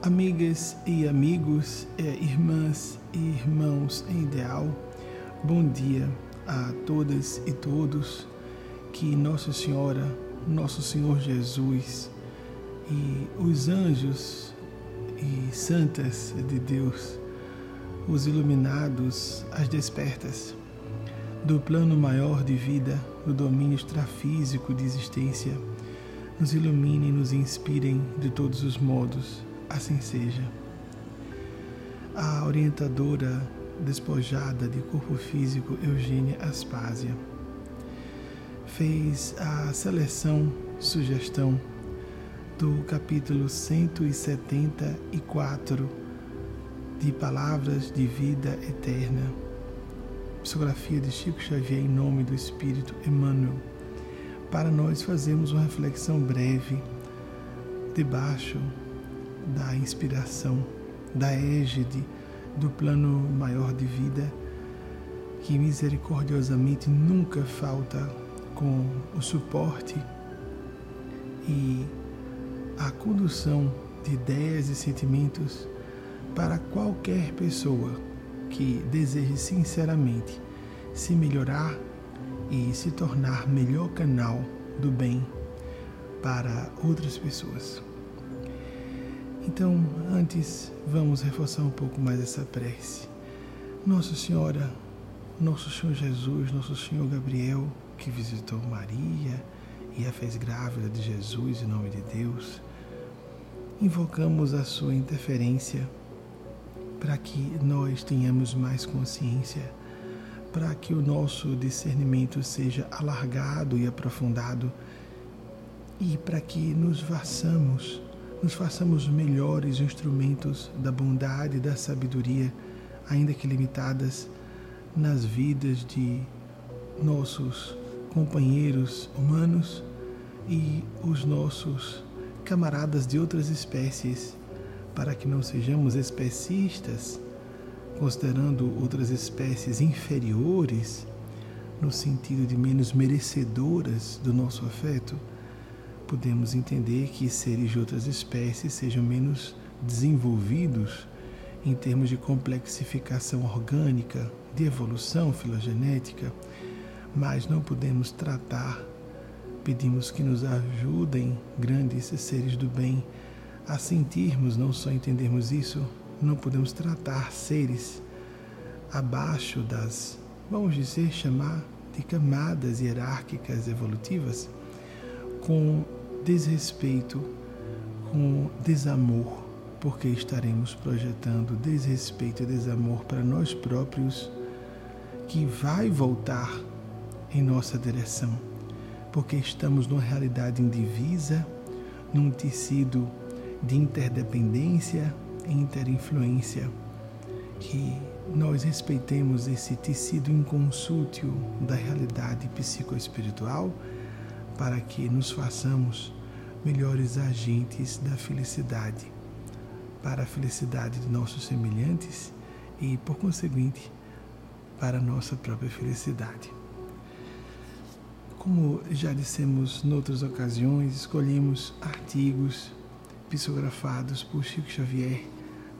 Amigas e amigos, é, irmãs e irmãos em ideal, bom dia a todas e todos. Que Nossa Senhora, Nosso Senhor Jesus e os anjos e santas de Deus, os iluminados, as despertas, do plano maior de vida, do domínio extrafísico de existência, nos iluminem e nos inspirem de todos os modos assim seja. A orientadora despojada de corpo físico Eugênia Aspásia fez a seleção, sugestão do capítulo 174 de Palavras de Vida Eterna, psicografia de Chico Xavier em nome do Espírito Emmanuel, para nós fazermos uma reflexão breve debaixo da inspiração, da égide do plano maior de vida, que misericordiosamente nunca falta com o suporte e a condução de ideias e sentimentos para qualquer pessoa que deseje sinceramente se melhorar e se tornar melhor canal do bem para outras pessoas. Então, antes, vamos reforçar um pouco mais essa prece. Nossa Senhora, Nosso Senhor Jesus, Nosso Senhor Gabriel, que visitou Maria e a fez grávida de Jesus em nome de Deus, invocamos a sua interferência para que nós tenhamos mais consciência, para que o nosso discernimento seja alargado e aprofundado e para que nos façamos nos façamos melhores instrumentos da bondade e da sabedoria, ainda que limitadas, nas vidas de nossos companheiros humanos e os nossos camaradas de outras espécies, para que não sejamos especistas, considerando outras espécies inferiores, no sentido de menos merecedoras do nosso afeto podemos entender que seres de outras espécies sejam menos desenvolvidos em termos de complexificação orgânica, de evolução filogenética, mas não podemos tratar, pedimos que nos ajudem, grandes seres do bem, a sentirmos, não só entendermos isso, não podemos tratar seres abaixo das, vamos dizer, chamar de camadas hierárquicas evolutivas, com desrespeito com desamor, porque estaremos projetando desrespeito e desamor para nós próprios, que vai voltar em nossa direção, porque estamos numa realidade indivisa, num tecido de interdependência e interinfluência, que nós respeitemos esse tecido inconsútil da realidade psicoespiritual para que nos façamos melhores agentes da felicidade, para a felicidade de nossos semelhantes e, por conseguinte, para a nossa própria felicidade. Como já dissemos em outras ocasiões, escolhemos artigos psicografados por Chico Xavier,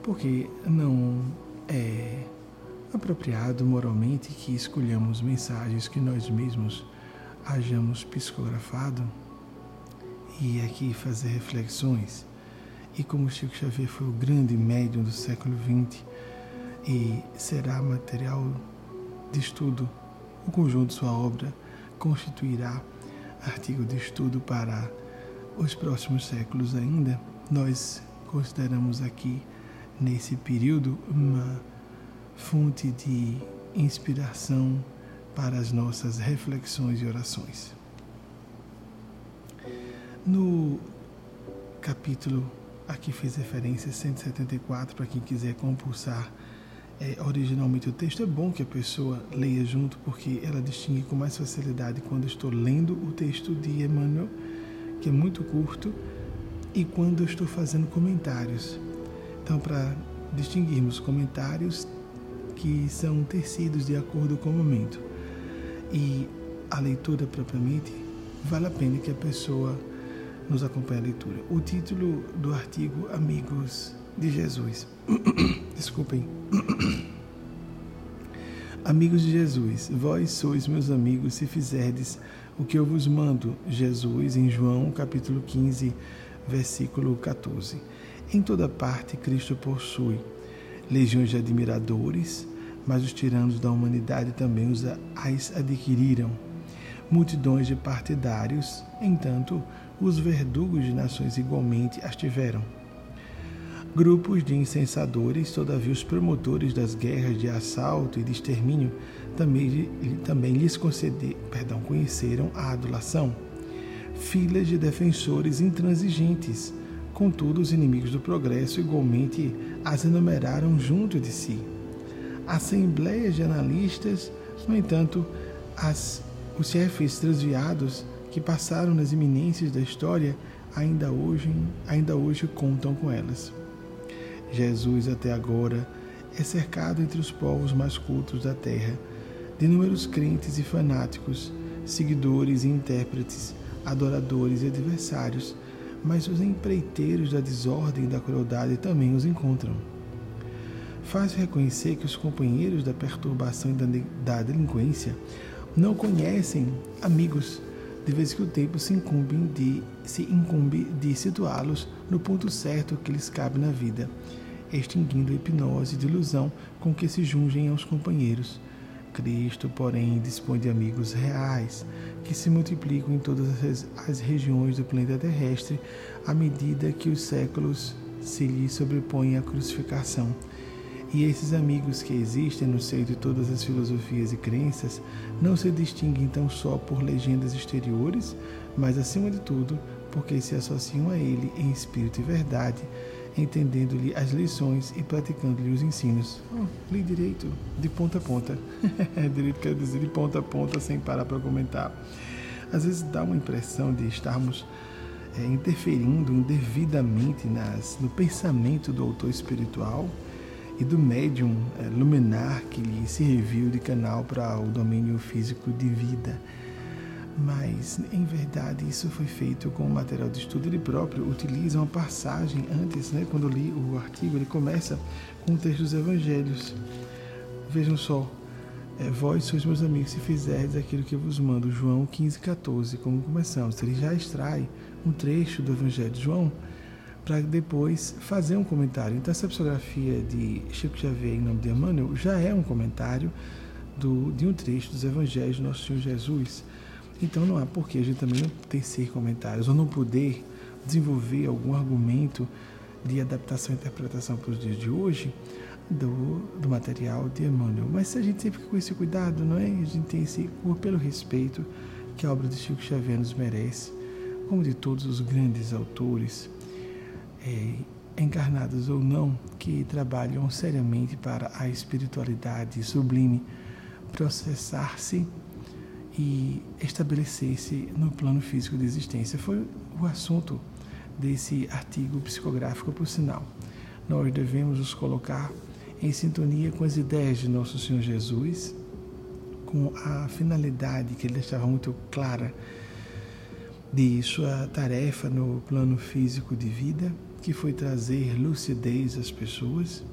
porque não é apropriado moralmente que escolhamos mensagens que nós mesmos hajamos psicografado e aqui fazer reflexões. E como Chico Xavier foi o grande médium do século XX e será material de estudo, o conjunto de sua obra constituirá artigo de estudo para os próximos séculos ainda, nós consideramos aqui nesse período uma fonte de inspiração para as nossas reflexões e orações. No capítulo a que fiz referência 174, para quem quiser compulsar é, originalmente o texto, é bom que a pessoa leia junto, porque ela distingue com mais facilidade quando estou lendo o texto de Emmanuel, que é muito curto, e quando estou fazendo comentários. Então, para distinguirmos comentários que são tecidos de acordo com o momento e a leitura propriamente, vale a pena que a pessoa nos acompanhe a leitura. O título do artigo, amigos de Jesus. Desculpem. Amigos de Jesus, vós sois meus amigos se fizerdes o que eu vos mando. Jesus, em João capítulo 15, versículo 14. Em toda parte, Cristo possui legiões de admiradores, mas os tiranos da humanidade também os as adquiriram. Multidões de partidários, entanto, os verdugos de nações igualmente as tiveram. Grupos de incensadores, todavia os promotores das guerras de assalto e de extermínio também, também lhes conceder, perdão, conheceram a adulação. Filas de defensores intransigentes, contudo os inimigos do progresso igualmente as enumeraram junto de si. Assembleias de analistas, no entanto, as, os chefes transviados que passaram nas iminências da história ainda hoje, ainda hoje contam com elas. Jesus, até agora, é cercado entre os povos mais cultos da terra, de inúmeros crentes e fanáticos, seguidores e intérpretes, adoradores e adversários, mas os empreiteiros da desordem e da crueldade também os encontram. Faz reconhecer que os companheiros da perturbação e da delinquência não conhecem amigos, de vez que o tempo se incumbe de, se incumbe de situá-los no ponto certo que lhes cabe na vida, extinguindo a hipnose de ilusão com que se jungem aos companheiros. Cristo, porém, dispõe de amigos reais, que se multiplicam em todas as regiões do planeta terrestre à medida que os séculos se lhe sobrepõem à crucificação. E esses amigos que existem no seio de todas as filosofias e crenças não se distinguem tão só por legendas exteriores, mas acima de tudo porque se associam a ele em espírito e verdade, entendendo-lhe as lições e praticando-lhe os ensinos. Oh, li direito, de ponta a ponta. direito quer dizer de ponta a ponta, sem parar para comentar. Às vezes dá uma impressão de estarmos é, interferindo indevidamente nas, no pensamento do autor espiritual e do médium é, luminar que lhe serviu de canal para o domínio físico de vida mas em verdade isso foi feito com o material de estudo. Ele próprio utiliza uma passagem antes, né, quando li o artigo, ele começa com o texto dos evangelhos. Vejam só, é, vós sois meus amigos se fizerdes aquilo que vos mando, João 15, 14, como começamos. Ele já extrai um trecho do evangelho de João para depois fazer um comentário. Então essa psicografia de Chico Xavier em nome de Emmanuel já é um comentário do, de um trecho dos evangelhos do nosso Senhor Jesus. Então não há por que a gente também não tecer comentários ou não poder desenvolver algum argumento de adaptação e interpretação para os dias de hoje do, do material de Emmanuel. Mas a gente sempre fica com esse cuidado, não é? A gente tem esse, pelo respeito que a obra de Chico Xavier nos merece, como de todos os grandes autores, é, encarnados ou não, que trabalham seriamente para a espiritualidade sublime processar-se e estabelecer-se no plano físico de existência. Foi o assunto desse artigo psicográfico, por sinal. Nós devemos nos colocar em sintonia com as ideias de Nosso Senhor Jesus, com a finalidade que ele deixava muito clara de sua tarefa no plano físico de vida, que foi trazer lucidez às pessoas,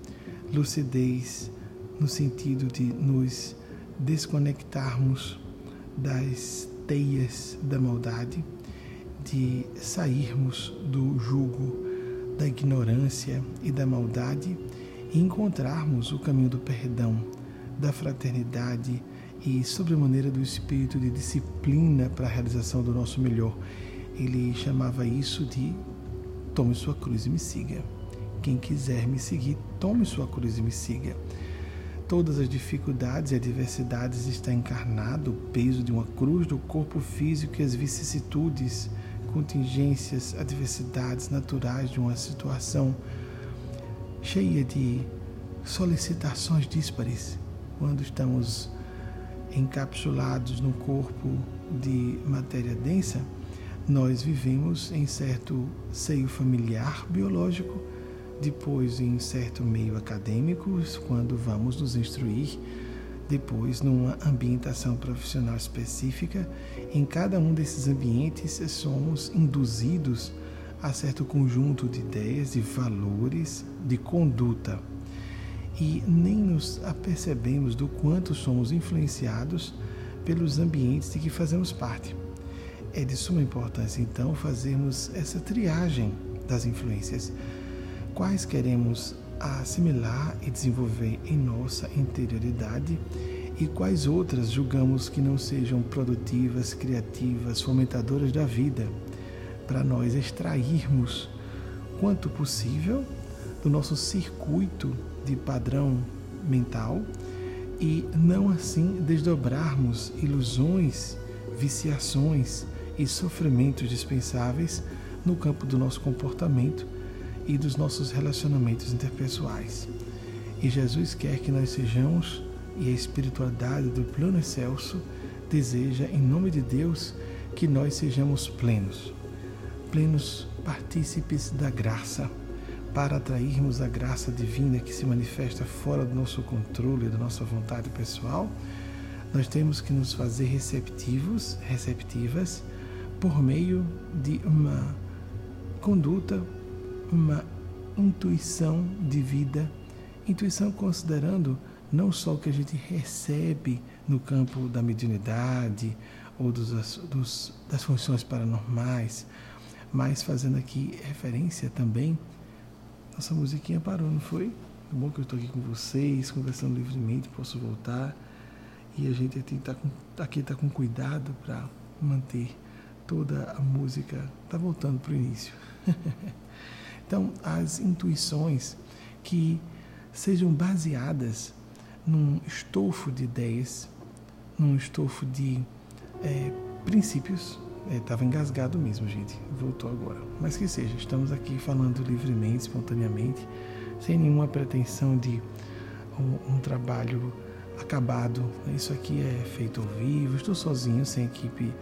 lucidez no sentido de nos desconectarmos das teias da maldade, de sairmos do jugo da ignorância e da maldade e encontrarmos o caminho do perdão, da fraternidade e, sobremaneira, do espírito de disciplina para a realização do nosso melhor. Ele chamava isso de tome sua cruz e me siga. Quem quiser me seguir, tome sua cruz e me siga todas as dificuldades e adversidades está encarnado o peso de uma cruz do corpo físico e as vicissitudes, contingências, adversidades naturais de uma situação cheia de solicitações díspares quando estamos encapsulados no corpo de matéria densa, nós vivemos em certo seio familiar biológico depois em certo meio acadêmico, quando vamos nos instruir, depois numa ambientação profissional específica. Em cada um desses ambientes somos induzidos a certo conjunto de ideias, de valores, de conduta. E nem nos apercebemos do quanto somos influenciados pelos ambientes de que fazemos parte. É de suma importância, então, fazermos essa triagem das influências. Quais queremos assimilar e desenvolver em nossa interioridade e quais outras julgamos que não sejam produtivas, criativas, fomentadoras da vida, para nós extrairmos quanto possível do nosso circuito de padrão mental e não assim desdobrarmos ilusões, viciações e sofrimentos dispensáveis no campo do nosso comportamento e dos nossos relacionamentos interpessoais. E Jesus quer que nós sejamos e a espiritualidade do plano excelso deseja, em nome de Deus, que nós sejamos plenos, plenos partícipes da graça, para atrairmos a graça divina que se manifesta fora do nosso controle, da nossa vontade pessoal. Nós temos que nos fazer receptivos, receptivas, por meio de uma conduta, uma intuição de vida, intuição considerando não só o que a gente recebe no campo da mediunidade ou dos, dos, das funções paranormais, mas fazendo aqui referência também. Nossa musiquinha parou, não foi? É bom que eu estou aqui com vocês, conversando livremente, posso voltar. E a gente aqui está com, aqui tá com cuidado para manter toda a música. Está voltando para o início. então, as intuições que sejam baseadas num estofo de ideias, num estofo de é, princípios. Estava é, engasgado mesmo, gente. Voltou agora. Mas que seja, estamos aqui falando livremente, espontaneamente, sem nenhuma pretensão de um, um trabalho acabado. Isso aqui é feito ao vivo. Estou sozinho, sem equipe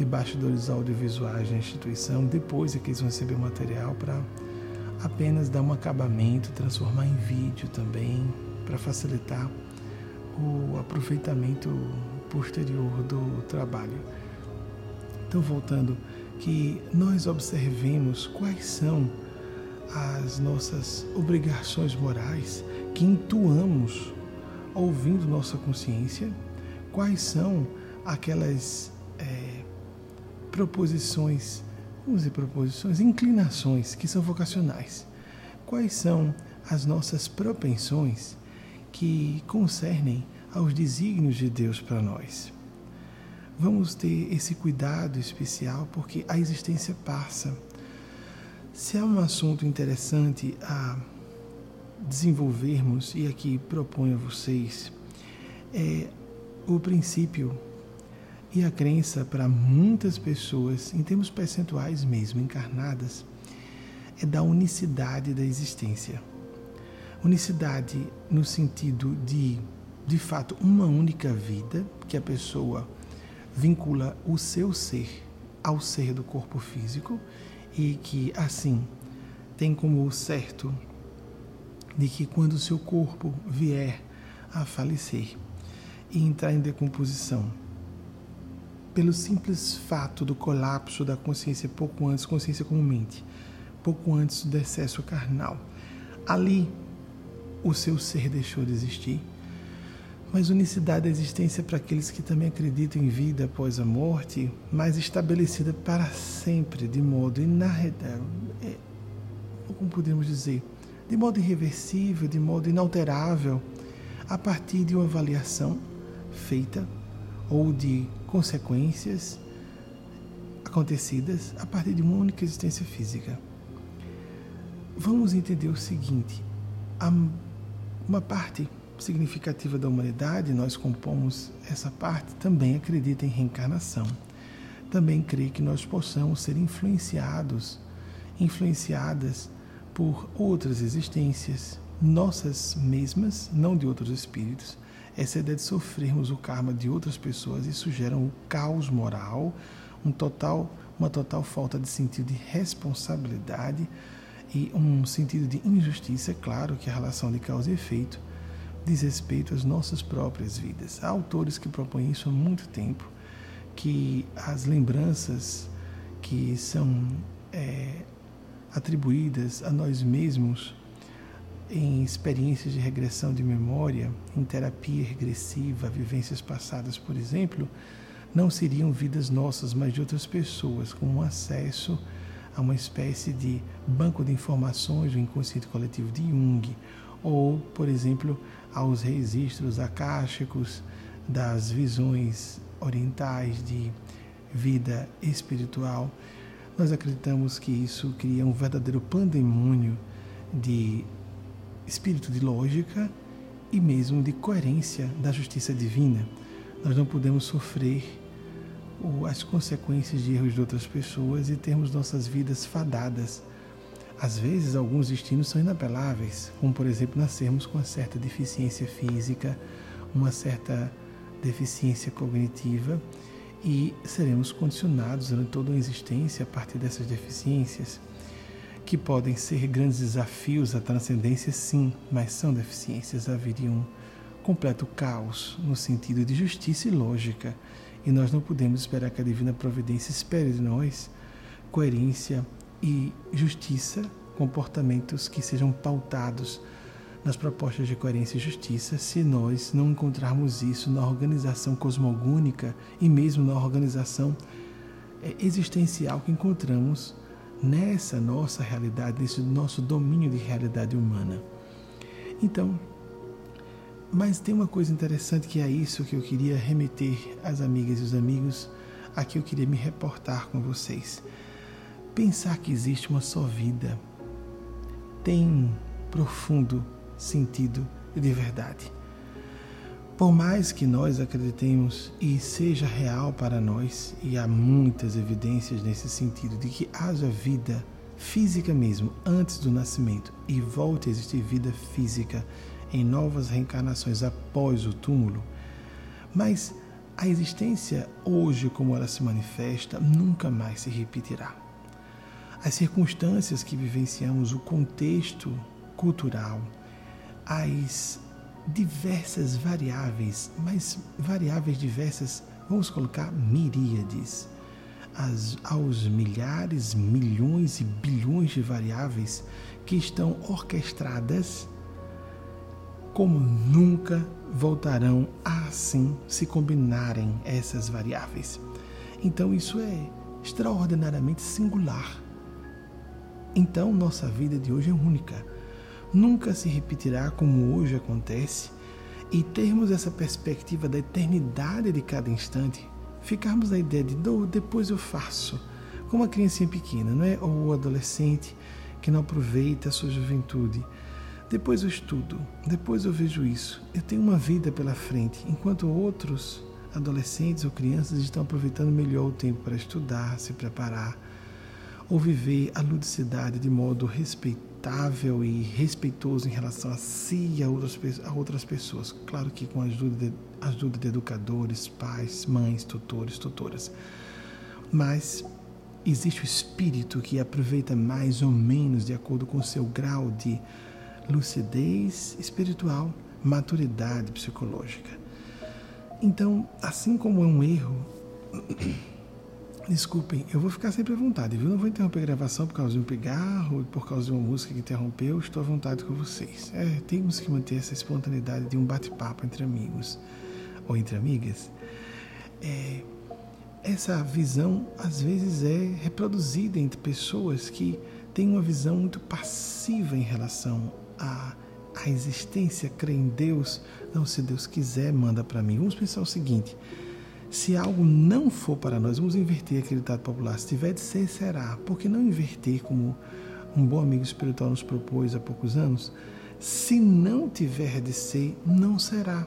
de bastidores audiovisuais na instituição. Depois é que eles vão receber o material para apenas dar um acabamento, transformar em vídeo também, para facilitar o aproveitamento posterior do trabalho. Então, voltando, que nós observemos quais são as nossas obrigações morais que intuamos ouvindo nossa consciência, quais são aquelas é, proposições, dizer proposições, inclinações que são vocacionais, quais são as nossas propensões que concernem aos desígnios de Deus para nós. Vamos ter esse cuidado especial porque a existência passa. Se há um assunto interessante a desenvolvermos, e aqui proponho a vocês, é o princípio e a crença para muitas pessoas, em termos percentuais mesmo, encarnadas, é da unicidade da existência. Unicidade no sentido de, de fato, uma única vida, que a pessoa vincula o seu ser ao ser do corpo físico e que, assim, tem como certo de que quando o seu corpo vier a falecer e entrar em decomposição, pelo simples fato do colapso da consciência pouco antes, consciência como mente, pouco antes do excesso carnal, ali o seu ser deixou de existir. Mas unicidade da existência para aqueles que também acreditam em vida após a morte, mas estabelecida para sempre, de modo inarredável, é, como podemos dizer, de modo irreversível, de modo inalterável, a partir de uma avaliação feita ou de consequências acontecidas a partir de uma única existência física. Vamos entender o seguinte: uma parte significativa da humanidade, nós compomos essa parte, também acredita em reencarnação. Também crê que nós possamos ser influenciados, influenciadas por outras existências, nossas mesmas, não de outros espíritos. Essa ideia de sofrermos o karma de outras pessoas, isso gera um caos moral, um total, uma total falta de sentido de responsabilidade e um sentido de injustiça, claro que a relação de causa e efeito diz respeito às nossas próprias vidas. Há autores que propõem isso há muito tempo, que as lembranças que são é, atribuídas a nós mesmos em experiências de regressão de memória, em terapia regressiva, vivências passadas, por exemplo, não seriam vidas nossas, mas de outras pessoas, com um acesso a uma espécie de banco de informações do inconsciente coletivo de Jung, ou, por exemplo, aos registros akáshicos das visões orientais de vida espiritual. Nós acreditamos que isso cria um verdadeiro pandemônio de espírito de lógica e mesmo de coerência da justiça divina. Nós não podemos sofrer as consequências de erros de outras pessoas e termos nossas vidas fadadas. Às vezes, alguns destinos são inapeláveis, como, por exemplo, nascermos com uma certa deficiência física, uma certa deficiência cognitiva e seremos condicionados durante toda a existência a partir dessas deficiências que podem ser grandes desafios à transcendência, sim, mas são deficiências. Haveria um completo caos no sentido de justiça e lógica, e nós não podemos esperar que a divina providência espere de nós coerência e justiça, comportamentos que sejam pautados nas propostas de coerência e justiça, se nós não encontrarmos isso na organização cosmogônica e mesmo na organização eh, existencial que encontramos nessa nossa realidade, nesse nosso domínio de realidade humana. Então, mas tem uma coisa interessante que é isso que eu queria remeter às amigas e os amigos, a que eu queria me reportar com vocês. Pensar que existe uma só vida tem um profundo sentido de verdade. Por mais que nós acreditemos e seja real para nós, e há muitas evidências nesse sentido de que haja vida física mesmo antes do nascimento e volte a existir vida física em novas reencarnações após o túmulo, mas a existência hoje como ela se manifesta nunca mais se repetirá. As circunstâncias que vivenciamos, o contexto cultural, as diversas variáveis, mas variáveis diversas, vamos colocar miríades, as, aos milhares, milhões e bilhões de variáveis que estão orquestradas como nunca voltarão a assim se combinarem essas variáveis. Então isso é extraordinariamente singular. Então nossa vida de hoje é única nunca se repetirá como hoje acontece, e termos essa perspectiva da eternidade de cada instante, ficarmos na ideia de oh, depois eu faço, como a criancinha pequena, não é? Ou o adolescente que não aproveita a sua juventude. Depois eu estudo, depois eu vejo isso. Eu tenho uma vida pela frente, enquanto outros adolescentes ou crianças estão aproveitando melhor o tempo para estudar, se preparar, ou viver a ludicidade de modo respeitoso aceitável e respeitoso em relação a si e a outras, a outras pessoas. Claro que com a ajuda de, ajuda de educadores, pais, mães, tutores, tutoras. Mas existe o espírito que aproveita mais ou menos de acordo com o seu grau de lucidez espiritual, maturidade psicológica. Então, assim como é um erro Desculpem, eu vou ficar sempre à vontade, viu? Não vou interromper a gravação por causa de um pigarro, por causa de uma música que interrompeu. Estou à vontade com vocês. É, temos que manter essa espontaneidade de um bate-papo entre amigos ou entre amigas. É, essa visão, às vezes, é reproduzida entre pessoas que têm uma visão muito passiva em relação à, à existência, crê em Deus. Não, se Deus quiser, manda para mim. Vamos pensar o seguinte se algo não for para nós, vamos inverter aquele ditado popular. Se tiver de ser, será. Por que não inverter como um bom amigo espiritual nos propôs há poucos anos? Se não tiver de ser, não será.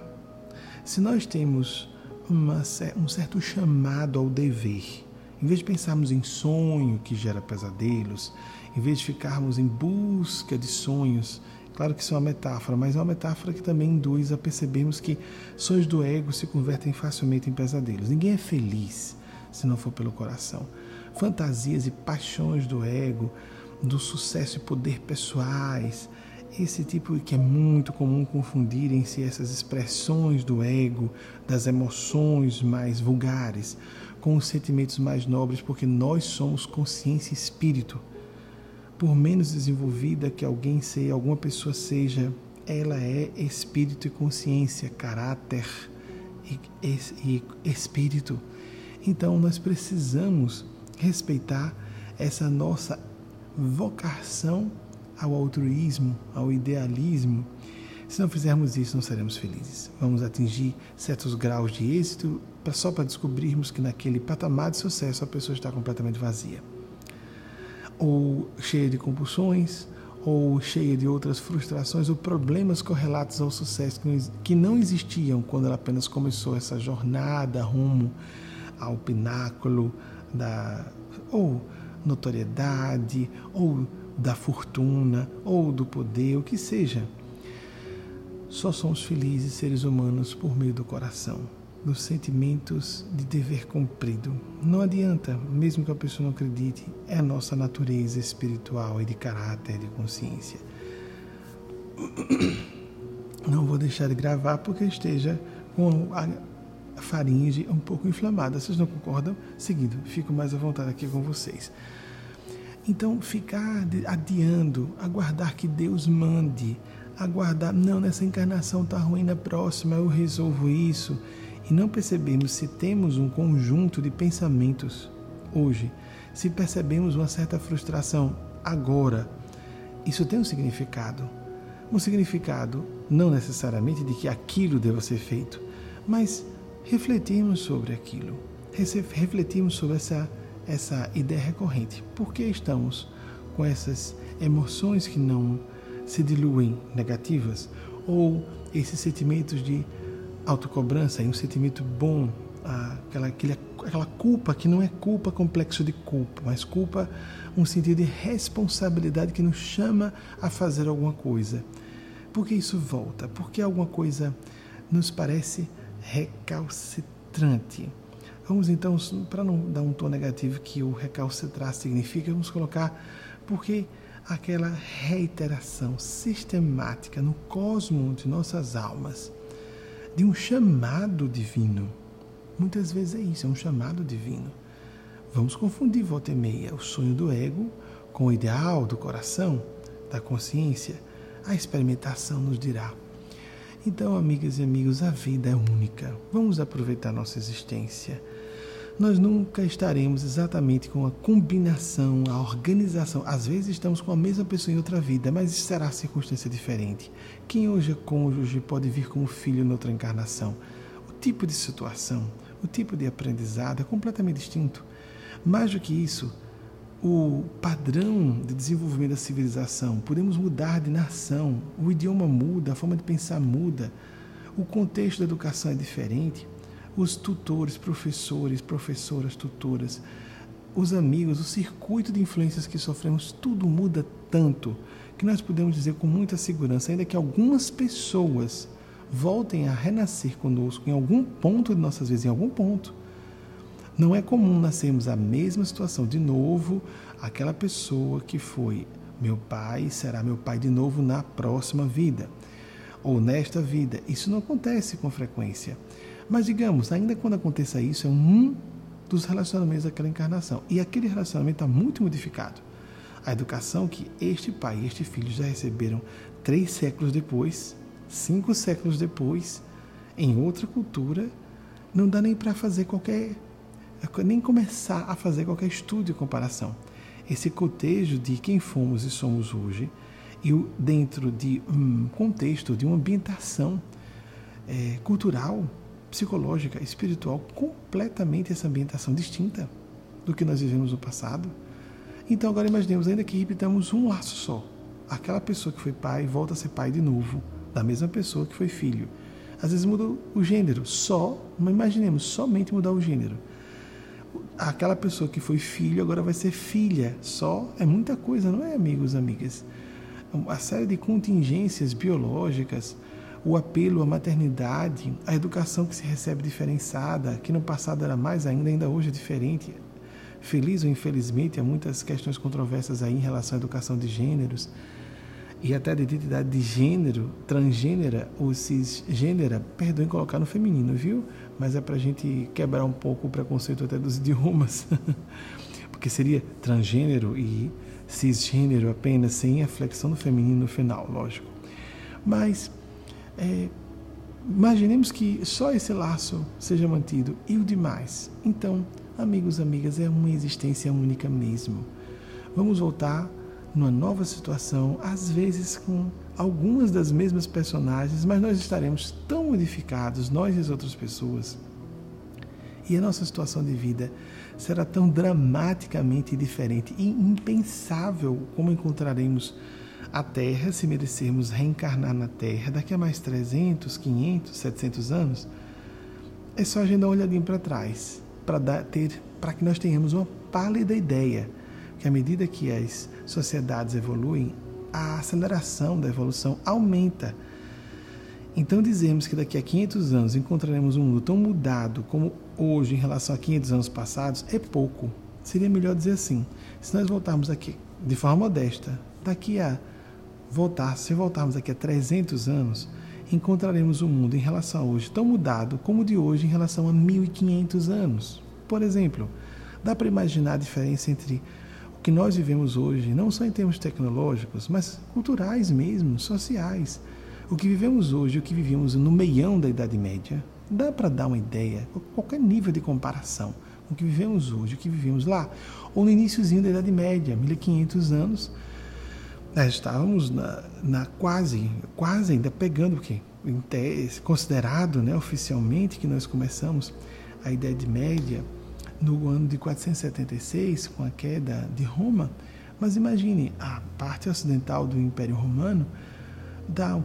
Se nós temos uma, um certo chamado ao dever, em vez de pensarmos em sonho que gera pesadelos, em vez de ficarmos em busca de sonhos Claro que isso é uma metáfora, mas é uma metáfora que também induz a percebermos que sonhos do ego se convertem facilmente em pesadelos. Ninguém é feliz se não for pelo coração. Fantasias e paixões do ego, do sucesso e poder pessoais, esse tipo que é muito comum confundirem-se essas expressões do ego, das emoções mais vulgares, com os sentimentos mais nobres, porque nós somos consciência e espírito por menos desenvolvida que alguém seja, alguma pessoa seja, ela é espírito e consciência, caráter e, e, e espírito. Então nós precisamos respeitar essa nossa vocação ao altruísmo, ao idealismo. Se não fizermos isso, não seremos felizes. Vamos atingir certos graus de êxito só para descobrirmos que naquele patamar de sucesso a pessoa está completamente vazia. Ou cheia de compulsões, ou cheia de outras frustrações ou problemas correlatos ao sucesso que não existiam quando ela apenas começou essa jornada rumo ao pináculo da ou notoriedade ou da fortuna ou do poder, o que seja. Só somos felizes seres humanos por meio do coração, dos sentimentos de dever cumprido. Não adianta, mesmo que a pessoa não acredite, é a nossa natureza espiritual e de caráter, de consciência. Não vou deixar de gravar porque esteja com a faringe um pouco inflamada. Vocês não concordam? Seguindo, fico mais à vontade aqui com vocês. Então, ficar adiando, aguardar que Deus mande, aguardar, não, nessa encarnação está ruim, na próxima eu resolvo isso, e não percebemos se temos um conjunto de pensamentos hoje, se percebemos uma certa frustração agora, isso tem um significado. Um significado não necessariamente de que aquilo deva ser feito, mas refletirmos sobre aquilo, refletirmos sobre essa essa ideia recorrente. Por que estamos com essas emoções que não se diluem negativas? Ou esses sentimentos de autocobrança e um sentimento bom, aquela, aquela, aquela culpa que não é culpa complexo de culpa, mas culpa um sentido de responsabilidade que nos chama a fazer alguma coisa. Por que isso volta? Porque alguma coisa nos parece recalcitrante. Vamos então, para não dar um tom negativo que o recalcitrar significa, vamos colocar porque aquela reiteração sistemática no cosmo de nossas almas de um chamado divino. Muitas vezes é isso, é um chamado divino. Vamos confundir volta e meia o sonho do ego com o ideal do coração, da consciência. A experimentação nos dirá. Então, amigas e amigos, a vida é única. Vamos aproveitar nossa existência nós nunca estaremos exatamente com a combinação, a organização. Às vezes estamos com a mesma pessoa em outra vida, mas será circunstância diferente. Quem hoje é cônjuge pode vir como filho em outra encarnação. O tipo de situação, o tipo de aprendizado é completamente distinto. Mais do que isso, o padrão de desenvolvimento da civilização, podemos mudar de nação, o idioma muda, a forma de pensar muda, o contexto da educação é diferente os tutores, professores, professoras, tutoras, os amigos, o circuito de influências que sofremos, tudo muda tanto que nós podemos dizer com muita segurança, ainda que algumas pessoas voltem a renascer conosco em algum ponto de nossas vidas, em algum ponto. Não é comum nascermos a mesma situação de novo, aquela pessoa que foi meu pai será meu pai de novo na próxima vida ou nesta vida. Isso não acontece com frequência. Mas digamos, ainda quando aconteça isso, é um dos relacionamentos daquela encarnação. E aquele relacionamento está muito modificado. A educação que este pai e este filho já receberam três séculos depois, cinco séculos depois, em outra cultura, não dá nem para fazer qualquer. nem começar a fazer qualquer estudo de comparação. Esse cotejo de quem fomos e somos hoje, e dentro de um contexto, de uma ambientação é, cultural psicológica, espiritual, completamente essa ambientação distinta do que nós vivemos no passado. Então agora imaginemos ainda que repitamos um laço só. Aquela pessoa que foi pai volta a ser pai de novo, da mesma pessoa que foi filho. Às vezes muda o gênero, só, mas imaginemos, somente mudar o gênero. Aquela pessoa que foi filho agora vai ser filha, só é muita coisa, não é, amigos, amigas? A série de contingências biológicas, o apelo à maternidade, a educação que se recebe diferenciada, que no passado era mais ainda, ainda hoje é diferente. Feliz ou infelizmente, há muitas questões controversas aí em relação à educação de gêneros e até de identidade de gênero, transgênera ou cisgênera, perdoem colocar no feminino, viu? Mas é para a gente quebrar um pouco o preconceito até dos idiomas, porque seria transgênero e cisgênero apenas, sem a flexão do feminino no final, lógico. Mas é, imaginemos que só esse laço seja mantido e o demais. Então, amigos, amigas, é uma existência única mesmo. Vamos voltar numa nova situação, às vezes com algumas das mesmas personagens, mas nós estaremos tão modificados, nós e as outras pessoas. E a nossa situação de vida será tão dramaticamente diferente e impensável como encontraremos a Terra se merecermos reencarnar na Terra daqui a mais 300, 500, 700 anos. É só a gente dar uma olhadinha para trás para que nós tenhamos uma pálida ideia que à medida que as sociedades evoluem, a aceleração da evolução aumenta. Então dizemos que daqui a 500 anos encontraremos um mundo tão mudado como hoje em relação a 500 anos passados é pouco. Seria melhor dizer assim: se nós voltarmos aqui de forma modesta, daqui a voltar, se voltarmos daqui a 300 anos, encontraremos um mundo em relação a hoje tão mudado como o de hoje em relação a 1500 anos. Por exemplo, dá para imaginar a diferença entre que nós vivemos hoje, não só em termos tecnológicos, mas culturais mesmo, sociais. O que vivemos hoje, o que vivíamos no meião da Idade Média, dá para dar uma ideia, qualquer nível de comparação, o que vivemos hoje, o que vivemos lá, ou no iníciozinho da Idade Média, 1500 anos, nós estávamos na, na quase, quase ainda pegando o que considerado, né, oficialmente que nós começamos a Idade Média no ano de 476, com a queda de Roma, mas imagine, a parte ocidental do Império Romano dá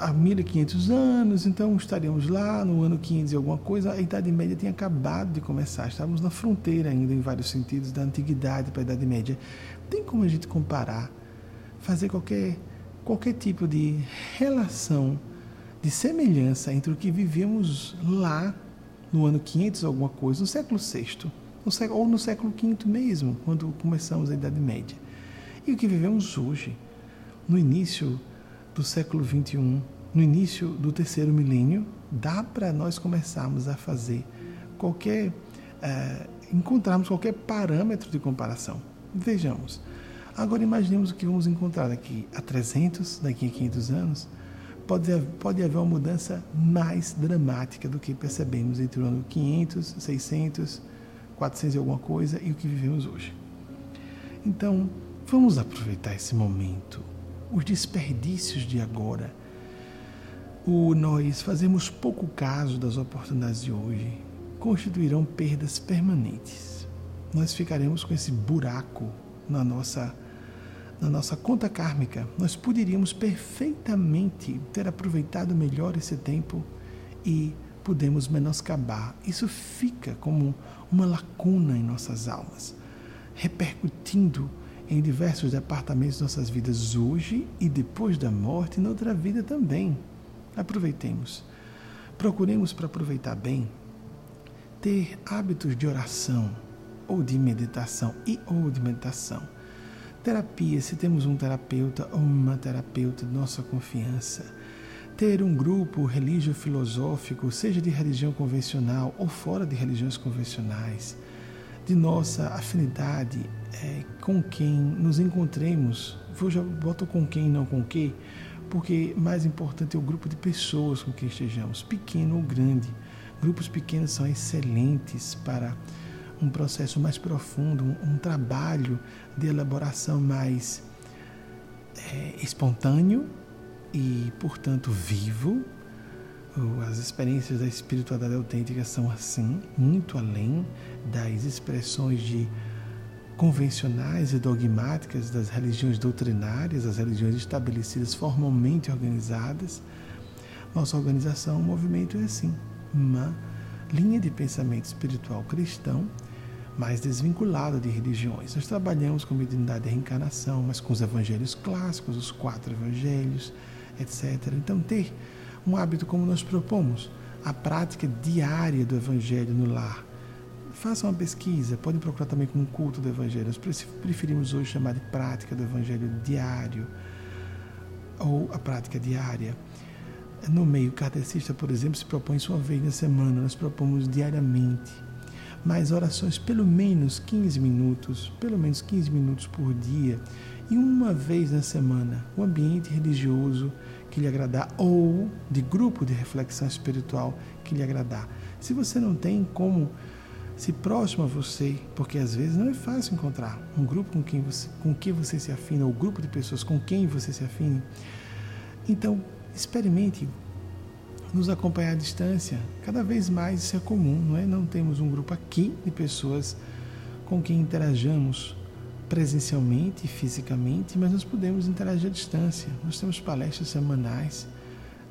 há 1500 anos, então estaríamos lá no ano 500 e alguma coisa, a Idade Média tinha acabado de começar, estávamos na fronteira ainda em vários sentidos da Antiguidade para a Idade Média. Tem como a gente comparar, fazer qualquer, qualquer tipo de relação, de semelhança entre o que vivemos lá no ano 500 alguma coisa, no século VI, no século, ou no século V mesmo, quando começamos a Idade Média. E o que vivemos hoje, no início do século XXI, no início do terceiro milênio, dá para nós começarmos a fazer qualquer, uh, encontrarmos qualquer parâmetro de comparação. Vejamos. Agora imaginemos o que vamos encontrar daqui a 300, daqui a 500 anos, pode, pode haver uma mudança mais dramática do que percebemos entre o ano 500, 600, 400 e alguma coisa e o que vivemos hoje. Então, vamos aproveitar esse momento, os desperdícios de agora. O nós fazemos pouco caso das oportunidades de hoje constituirão perdas permanentes. Nós ficaremos com esse buraco na nossa na nossa conta kármica, nós poderíamos perfeitamente ter aproveitado melhor esse tempo e podemos menoscabar. Isso fica como uma lacuna em nossas almas, repercutindo em diversos departamentos de nossas vidas hoje e depois da morte, na outra vida também. Aproveitemos. Procuremos para aproveitar bem ter hábitos de oração ou de meditação e ou de meditação Terapia, se temos um terapeuta ou uma terapeuta de nossa confiança. Ter um grupo religio-filosófico, seja de religião convencional ou fora de religiões convencionais, de nossa afinidade é, com quem nos encontremos. Vou já boto com quem, não com que, porque mais importante é o grupo de pessoas com quem estejamos, pequeno ou grande. Grupos pequenos são excelentes para um processo mais profundo, um, um trabalho de elaboração mais é, espontâneo e, portanto, vivo. As experiências da espiritualidade autêntica são assim, muito além das expressões de convencionais e dogmáticas das religiões doutrinárias, as religiões estabelecidas formalmente organizadas. Nossa organização, o movimento é assim, uma linha de pensamento espiritual cristão mais desvinculada de religiões. Nós trabalhamos com a mediunidade da reencarnação, mas com os evangelhos clássicos, os quatro evangelhos, etc. Então, ter um hábito como nós propomos, a prática diária do evangelho no lar. Faça uma pesquisa, podem procurar também como culto do evangelho. Nós preferimos hoje chamar de prática do evangelho diário ou a prática diária. No meio kardecista, por exemplo, se propõe isso uma vez na semana, nós propomos diariamente mas orações pelo menos 15 minutos, pelo menos 15 minutos por dia e uma vez na semana, o ambiente religioso que lhe agradar ou de grupo de reflexão espiritual que lhe agradar. Se você não tem como se próximo a você, porque às vezes não é fácil encontrar um grupo com quem você, com quem você se afina, ou um grupo de pessoas com quem você se afine. Então, experimente nos acompanhar à distância. Cada vez mais isso é comum, não é? Não temos um grupo aqui de pessoas com quem interajamos presencialmente, fisicamente, mas nós podemos interagir à distância. Nós temos palestras semanais.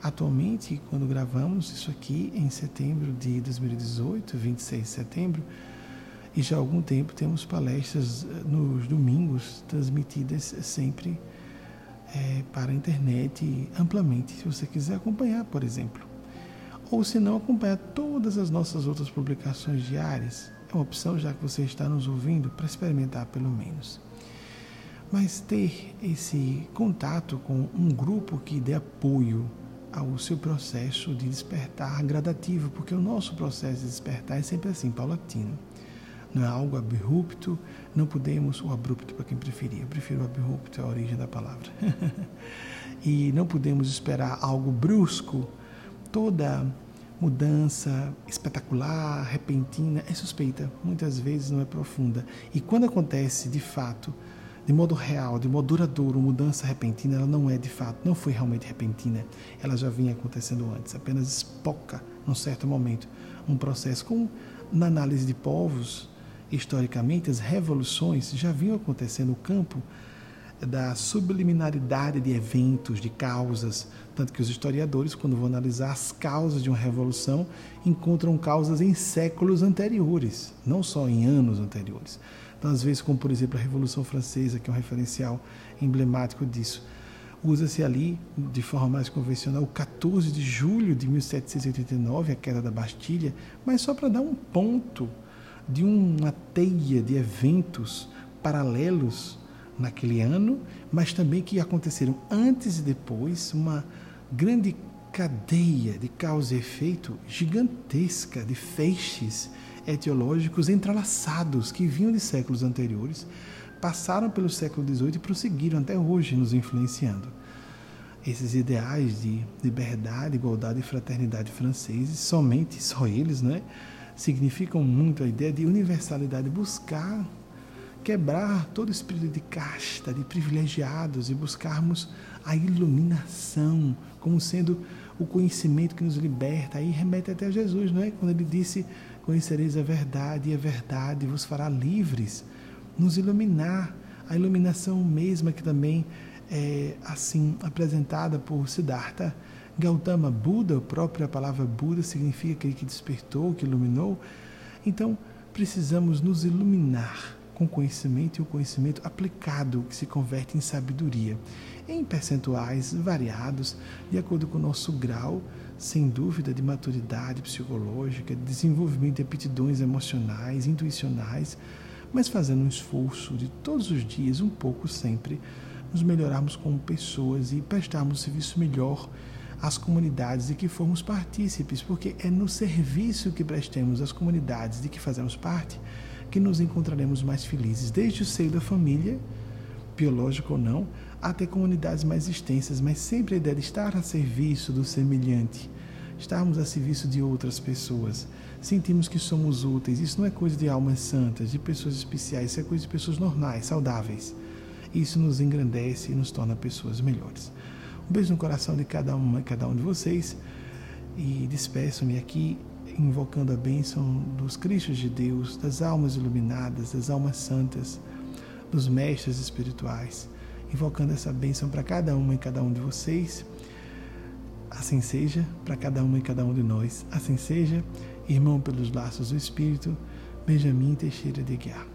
Atualmente, quando gravamos isso aqui em setembro de 2018, 26 de setembro, e já há algum tempo temos palestras eh, nos domingos transmitidas sempre é, para a internet amplamente, se você quiser acompanhar, por exemplo. Ou se não, acompanhar todas as nossas outras publicações diárias é uma opção, já que você está nos ouvindo, para experimentar pelo menos. Mas ter esse contato com um grupo que dê apoio ao seu processo de despertar gradativo, porque o nosso processo de despertar é sempre assim, paulatino. Não é algo abrupto, não podemos, ou abrupto para quem preferir, eu prefiro abrupto, é a origem da palavra. e não podemos esperar algo brusco, toda mudança espetacular, repentina, é suspeita, muitas vezes não é profunda. E quando acontece de fato, de modo real, de modo duradouro, mudança repentina, ela não é de fato, não foi realmente repentina, ela já vinha acontecendo antes, apenas espoca num certo momento um processo. Como na análise de povos, historicamente, as revoluções já vinham acontecendo no campo da subliminaridade de eventos, de causas, tanto que os historiadores, quando vão analisar as causas de uma revolução, encontram causas em séculos anteriores, não só em anos anteriores. Então, às vezes, como por exemplo a Revolução Francesa, que é um referencial emblemático disso, usa-se ali, de forma mais convencional, o 14 de julho de 1789, a queda da Bastilha, mas só para dar um ponto de uma teia de eventos paralelos naquele ano, mas também que aconteceram antes e depois, uma grande cadeia de causa e efeito gigantesca de feixes etiológicos entrelaçados que vinham de séculos anteriores, passaram pelo século XVIII e prosseguiram até hoje nos influenciando. Esses ideais de liberdade, igualdade e fraternidade franceses, somente, só eles, né, significam muito a ideia de universalidade, buscar quebrar todo espírito de casta, de privilegiados e buscarmos a iluminação como sendo o conhecimento que nos liberta. Aí remete até a Jesus, não é? Quando ele disse: Conhecereis a verdade e a verdade vos fará livres. Nos iluminar, a iluminação mesma que também é assim apresentada por Siddhartha Gautama Buda, a própria palavra Buda significa aquele que despertou, que iluminou. Então, precisamos nos iluminar com conhecimento e o conhecimento aplicado que se converte em sabedoria, em percentuais variados, de acordo com o nosso grau, sem dúvida, de maturidade psicológica, de desenvolvimento de aptidões emocionais, intuicionais, mas fazendo um esforço de todos os dias, um pouco sempre, nos melhorarmos como pessoas e prestarmos serviço melhor às comunidades de que formos partícipes, porque é no serviço que prestemos às comunidades de que fazemos parte que nos encontraremos mais felizes, desde o seio da família, biológico ou não, até comunidades mais extensas, mas sempre a ideia de estar a serviço do semelhante, estarmos a serviço de outras pessoas. Sentimos que somos úteis. Isso não é coisa de almas santas, de pessoas especiais, isso é coisa de pessoas normais, saudáveis. Isso nos engrandece e nos torna pessoas melhores. Um beijo no coração de cada uma e cada um de vocês e despeço-me aqui invocando a bênção dos Cristos de Deus, das almas iluminadas, das almas santas, dos mestres espirituais, invocando essa bênção para cada uma e cada um de vocês. Assim seja para cada uma e cada um de nós. Assim seja, irmão pelos laços do Espírito, Benjamin Teixeira de Guiar.